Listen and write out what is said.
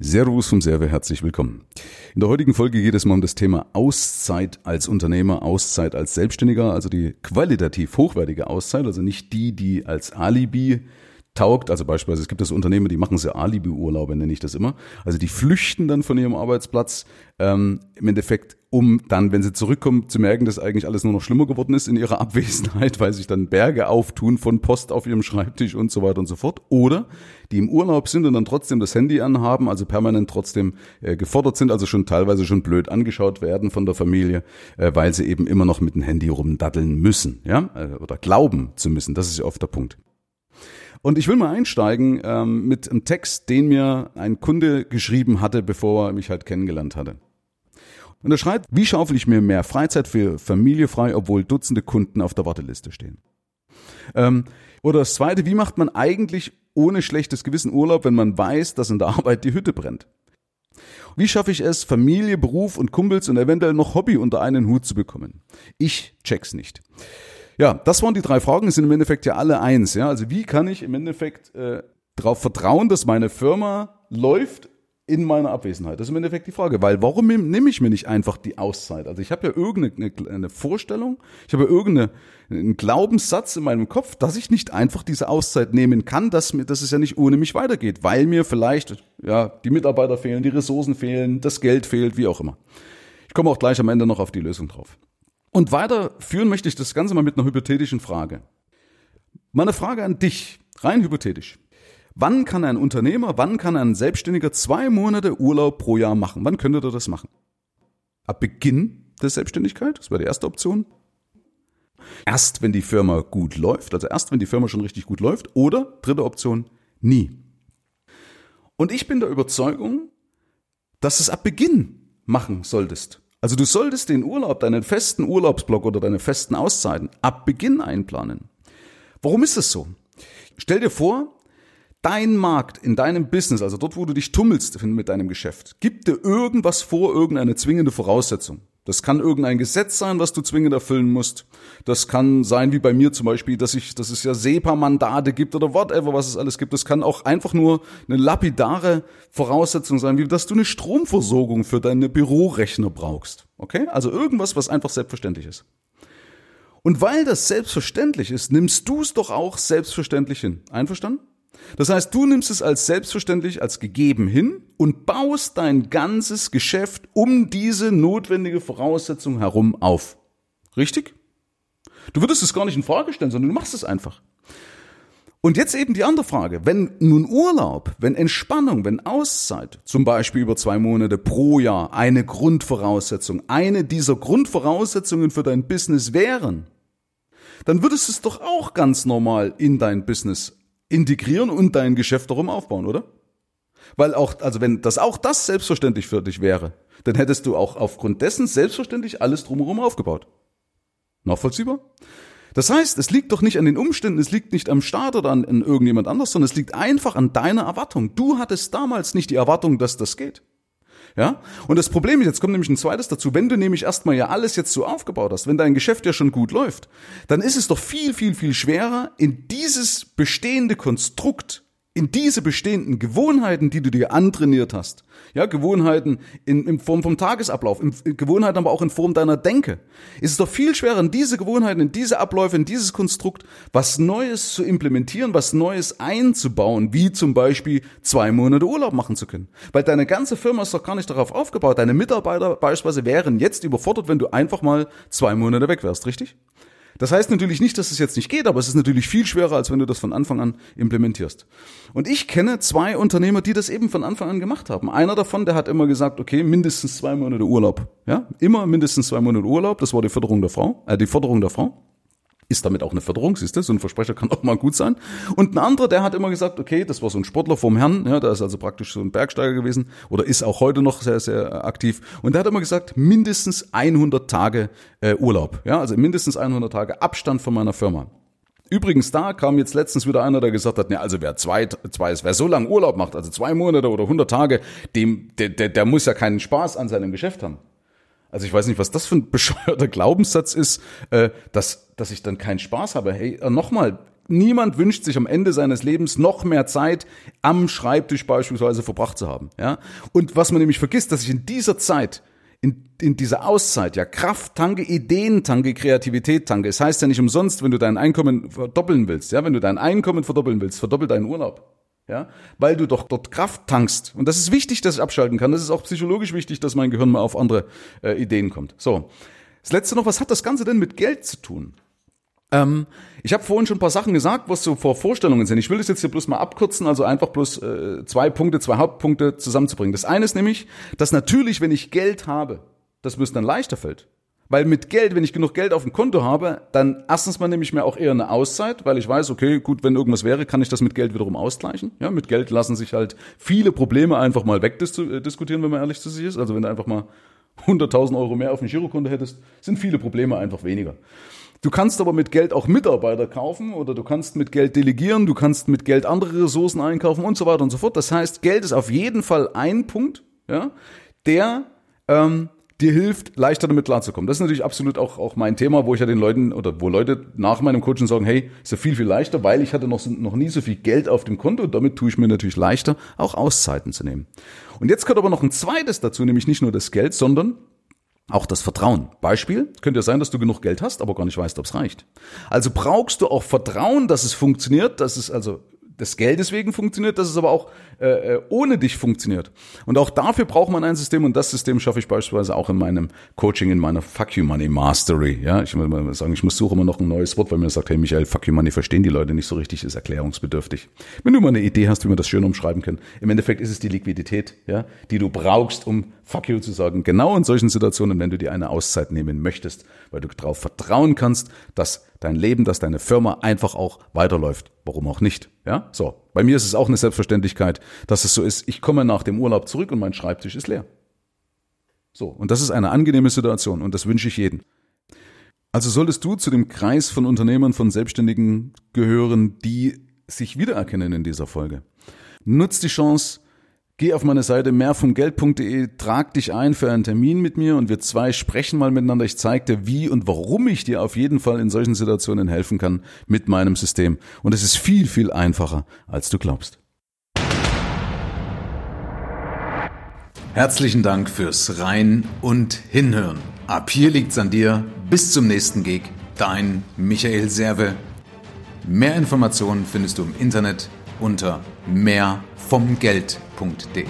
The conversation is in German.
Servus vom Server, herzlich willkommen. In der heutigen Folge geht es mal um das Thema Auszeit als Unternehmer, Auszeit als Selbstständiger, also die qualitativ hochwertige Auszeit, also nicht die, die als Alibi taugt. Also beispielsweise, es gibt das Unternehmen, die machen so Alibi-Urlaube, nenne ich das immer. Also die flüchten dann von ihrem Arbeitsplatz ähm, im Endeffekt, um dann, wenn sie zurückkommen, zu merken, dass eigentlich alles nur noch schlimmer geworden ist in ihrer Abwesenheit, weil sich dann Berge auftun von Post auf ihrem Schreibtisch und so weiter und so fort. Oder die im Urlaub sind und dann trotzdem das Handy anhaben, also permanent trotzdem äh, gefordert sind, also schon teilweise schon blöd angeschaut werden von der Familie, äh, weil sie eben immer noch mit dem Handy rumdaddeln müssen, ja, äh, oder glauben zu müssen. Das ist ja oft der Punkt. Und ich will mal einsteigen ähm, mit einem Text, den mir ein Kunde geschrieben hatte, bevor er mich halt kennengelernt hatte. Und er schreibt, wie schaufel ich mir mehr Freizeit für Familie frei, obwohl Dutzende Kunden auf der Warteliste stehen? Ähm, oder das zweite, wie macht man eigentlich ohne schlechtes Gewissen Urlaub, wenn man weiß, dass in der Arbeit die Hütte brennt? Wie schaffe ich es, Familie, Beruf und Kumpels und eventuell noch Hobby unter einen Hut zu bekommen? Ich check's nicht. Ja, das waren die drei Fragen, sind im Endeffekt ja alle eins. Ja, also wie kann ich im Endeffekt äh, darauf vertrauen, dass meine Firma läuft in meiner Abwesenheit? Das ist im Endeffekt die Frage, weil warum nehme ich mir nicht einfach die Auszeit? Also ich habe ja irgendeine eine Vorstellung, ich habe ja irgendeinen Glaubenssatz in meinem Kopf, dass ich nicht einfach diese Auszeit nehmen kann, dass mir, dass es ja nicht ohne mich weitergeht, weil mir vielleicht ja die Mitarbeiter fehlen, die Ressourcen fehlen, das Geld fehlt, wie auch immer. Ich komme auch gleich am Ende noch auf die Lösung drauf. Und weiterführen möchte ich das Ganze mal mit einer hypothetischen Frage. Meine Frage an dich, rein hypothetisch. Wann kann ein Unternehmer, wann kann ein Selbstständiger zwei Monate Urlaub pro Jahr machen? Wann könnte er das machen? Ab Beginn der Selbstständigkeit, das wäre die erste Option. Erst wenn die Firma gut läuft, also erst wenn die Firma schon richtig gut läuft. Oder dritte Option, nie. Und ich bin der Überzeugung, dass es ab Beginn machen solltest. Also du solltest den Urlaub, deinen festen Urlaubsblock oder deine festen Auszeiten ab Beginn einplanen. Warum ist das so? Stell dir vor, dein Markt in deinem Business, also dort, wo du dich tummelst mit deinem Geschäft, gibt dir irgendwas vor, irgendeine zwingende Voraussetzung. Das kann irgendein Gesetz sein, was du zwingend erfüllen musst. Das kann sein, wie bei mir zum Beispiel, dass ich, dass es ja SEPA-Mandate gibt oder whatever, was es alles gibt. Das kann auch einfach nur eine lapidare Voraussetzung sein, wie dass du eine Stromversorgung für deine Bürorechner brauchst. Okay? Also irgendwas, was einfach selbstverständlich ist. Und weil das selbstverständlich ist, nimmst du es doch auch selbstverständlich hin. Einverstanden? Das heißt, du nimmst es als selbstverständlich, als gegeben hin und baust dein ganzes Geschäft um diese notwendige Voraussetzung herum auf. Richtig? Du würdest es gar nicht in Frage stellen, sondern du machst es einfach. Und jetzt eben die andere Frage. Wenn nun Urlaub, wenn Entspannung, wenn Auszeit, zum Beispiel über zwei Monate pro Jahr, eine Grundvoraussetzung, eine dieser Grundvoraussetzungen für dein Business wären, dann würdest du es doch auch ganz normal in dein Business integrieren und dein Geschäft darum aufbauen, oder? Weil auch, also wenn das auch das selbstverständlich für dich wäre, dann hättest du auch aufgrund dessen selbstverständlich alles drumherum aufgebaut. Nachvollziehbar? Das heißt, es liegt doch nicht an den Umständen, es liegt nicht am Staat oder an, an irgendjemand anders, sondern es liegt einfach an deiner Erwartung. Du hattest damals nicht die Erwartung, dass das geht. Ja? Und das Problem ist, jetzt kommt nämlich ein zweites dazu, wenn du nämlich erstmal ja alles jetzt so aufgebaut hast, wenn dein Geschäft ja schon gut läuft, dann ist es doch viel, viel, viel schwerer, in dieses bestehende Konstrukt in diese bestehenden Gewohnheiten, die du dir antrainiert hast, ja, Gewohnheiten in, in Form vom Tagesablauf, in, in Gewohnheiten aber auch in Form deiner Denke, ist es doch viel schwerer, in diese Gewohnheiten, in diese Abläufe, in dieses Konstrukt was Neues zu implementieren, was Neues einzubauen, wie zum Beispiel zwei Monate Urlaub machen zu können. Weil deine ganze Firma ist doch gar nicht darauf aufgebaut. Deine Mitarbeiter beispielsweise wären jetzt überfordert, wenn du einfach mal zwei Monate weg wärst, richtig? Das heißt natürlich nicht, dass es jetzt nicht geht, aber es ist natürlich viel schwerer, als wenn du das von Anfang an implementierst. Und ich kenne zwei Unternehmer, die das eben von Anfang an gemacht haben. Einer davon, der hat immer gesagt, okay, mindestens zwei Monate Urlaub. Ja, immer mindestens zwei Monate Urlaub. Das war die Förderung der Frau, äh, die Forderung der Frau. Ist damit auch eine Förderung, siehst du? So ein Versprecher kann auch mal gut sein. Und ein anderer, der hat immer gesagt, okay, das war so ein Sportler vom Herrn, ja, der ist also praktisch so ein Bergsteiger gewesen oder ist auch heute noch sehr, sehr aktiv. Und der hat immer gesagt, mindestens 100 Tage äh, Urlaub, ja, also mindestens 100 Tage Abstand von meiner Firma. Übrigens, da kam jetzt letztens wieder einer, der gesagt hat, ne, also wer zwei, zwei, wer so lange Urlaub macht, also zwei Monate oder 100 Tage, dem, der, der, der muss ja keinen Spaß an seinem Geschäft haben. Also ich weiß nicht, was das für ein bescheuerter Glaubenssatz ist, äh, dass, dass ich dann keinen Spaß habe. Hey, äh, nochmal, Niemand wünscht sich am Ende seines Lebens noch mehr Zeit am Schreibtisch beispielsweise verbracht zu haben. Ja? Und was man nämlich vergisst, dass ich in dieser Zeit in, in dieser Auszeit ja Kraft tanke, Ideen tanke, Kreativität tanke. Es heißt ja nicht umsonst, wenn du dein Einkommen verdoppeln willst, ja, wenn du dein Einkommen verdoppeln willst, verdoppel deinen Urlaub. Ja, weil du doch dort Kraft tankst. Und das ist wichtig, dass ich abschalten kann. Das ist auch psychologisch wichtig, dass mein Gehirn mal auf andere äh, Ideen kommt. So. Das letzte noch, was hat das Ganze denn mit Geld zu tun? Ähm, ich habe vorhin schon ein paar Sachen gesagt, was so vor Vorstellungen sind. Ich will das jetzt hier bloß mal abkürzen, also einfach bloß äh, zwei Punkte, zwei Hauptpunkte zusammenzubringen. Das eine ist nämlich, dass natürlich, wenn ich Geld habe, das mir dann leichter fällt. Weil mit Geld, wenn ich genug Geld auf dem Konto habe, dann erstens mal nehme ich mir auch eher eine Auszeit, weil ich weiß, okay, gut, wenn irgendwas wäre, kann ich das mit Geld wiederum ausgleichen. Ja, mit Geld lassen sich halt viele Probleme einfach mal wegdiskutieren, wenn man ehrlich zu sich ist. Also wenn du einfach mal 100.000 Euro mehr auf dem Girokonto hättest, sind viele Probleme einfach weniger. Du kannst aber mit Geld auch Mitarbeiter kaufen oder du kannst mit Geld delegieren, du kannst mit Geld andere Ressourcen einkaufen und so weiter und so fort. Das heißt, Geld ist auf jeden Fall ein Punkt, ja, der ähm, dir hilft, leichter damit klarzukommen. Das ist natürlich absolut auch, auch mein Thema, wo ich ja den Leuten oder wo Leute nach meinem Coaching sagen, hey, ist ja viel, viel leichter, weil ich hatte noch, noch nie so viel Geld auf dem Konto. Damit tue ich mir natürlich leichter, auch Auszeiten zu nehmen. Und jetzt kommt aber noch ein zweites dazu, nämlich nicht nur das Geld, sondern auch das Vertrauen. Beispiel, könnte ja sein, dass du genug Geld hast, aber gar nicht weißt, ob es reicht. Also brauchst du auch Vertrauen, dass es funktioniert, dass es also des Geldes wegen funktioniert, dass es aber auch äh, äh, ohne dich funktioniert. Und auch dafür braucht man ein System und das System schaffe ich beispielsweise auch in meinem Coaching, in meiner Fuck You Money Mastery. Ja, ich will mal sagen, ich muss suchen immer noch ein neues Wort, weil mir sagt, hey Michael, Fuck You Money verstehen die Leute nicht so richtig, ist erklärungsbedürftig. Wenn du mal eine Idee hast, wie man das schön umschreiben kann, im Endeffekt ist es die Liquidität, ja, die du brauchst, um Fuck You zu sagen. Genau in solchen Situationen, wenn du dir eine Auszeit nehmen möchtest, weil du darauf vertrauen kannst, dass dein Leben, dass deine Firma einfach auch weiterläuft. Warum auch nicht? Ja, so. Bei mir ist es auch eine Selbstverständlichkeit, dass es so ist. Ich komme nach dem Urlaub zurück und mein Schreibtisch ist leer. So. Und das ist eine angenehme Situation und das wünsche ich jedem. Also solltest du zu dem Kreis von Unternehmern, von Selbstständigen gehören, die sich wiedererkennen in dieser Folge. Nutz die Chance, Geh auf meine Seite mehrvomgeld.de, trag dich ein für einen Termin mit mir und wir zwei sprechen mal miteinander. Ich zeige dir, wie und warum ich dir auf jeden Fall in solchen Situationen helfen kann mit meinem System. Und es ist viel, viel einfacher, als du glaubst. Herzlichen Dank fürs Rein und Hinhören. Ab hier liegt's an dir. Bis zum nächsten Gig. Dein Michael Serve. Mehr Informationen findest du im Internet unter mehr vom Geld.de.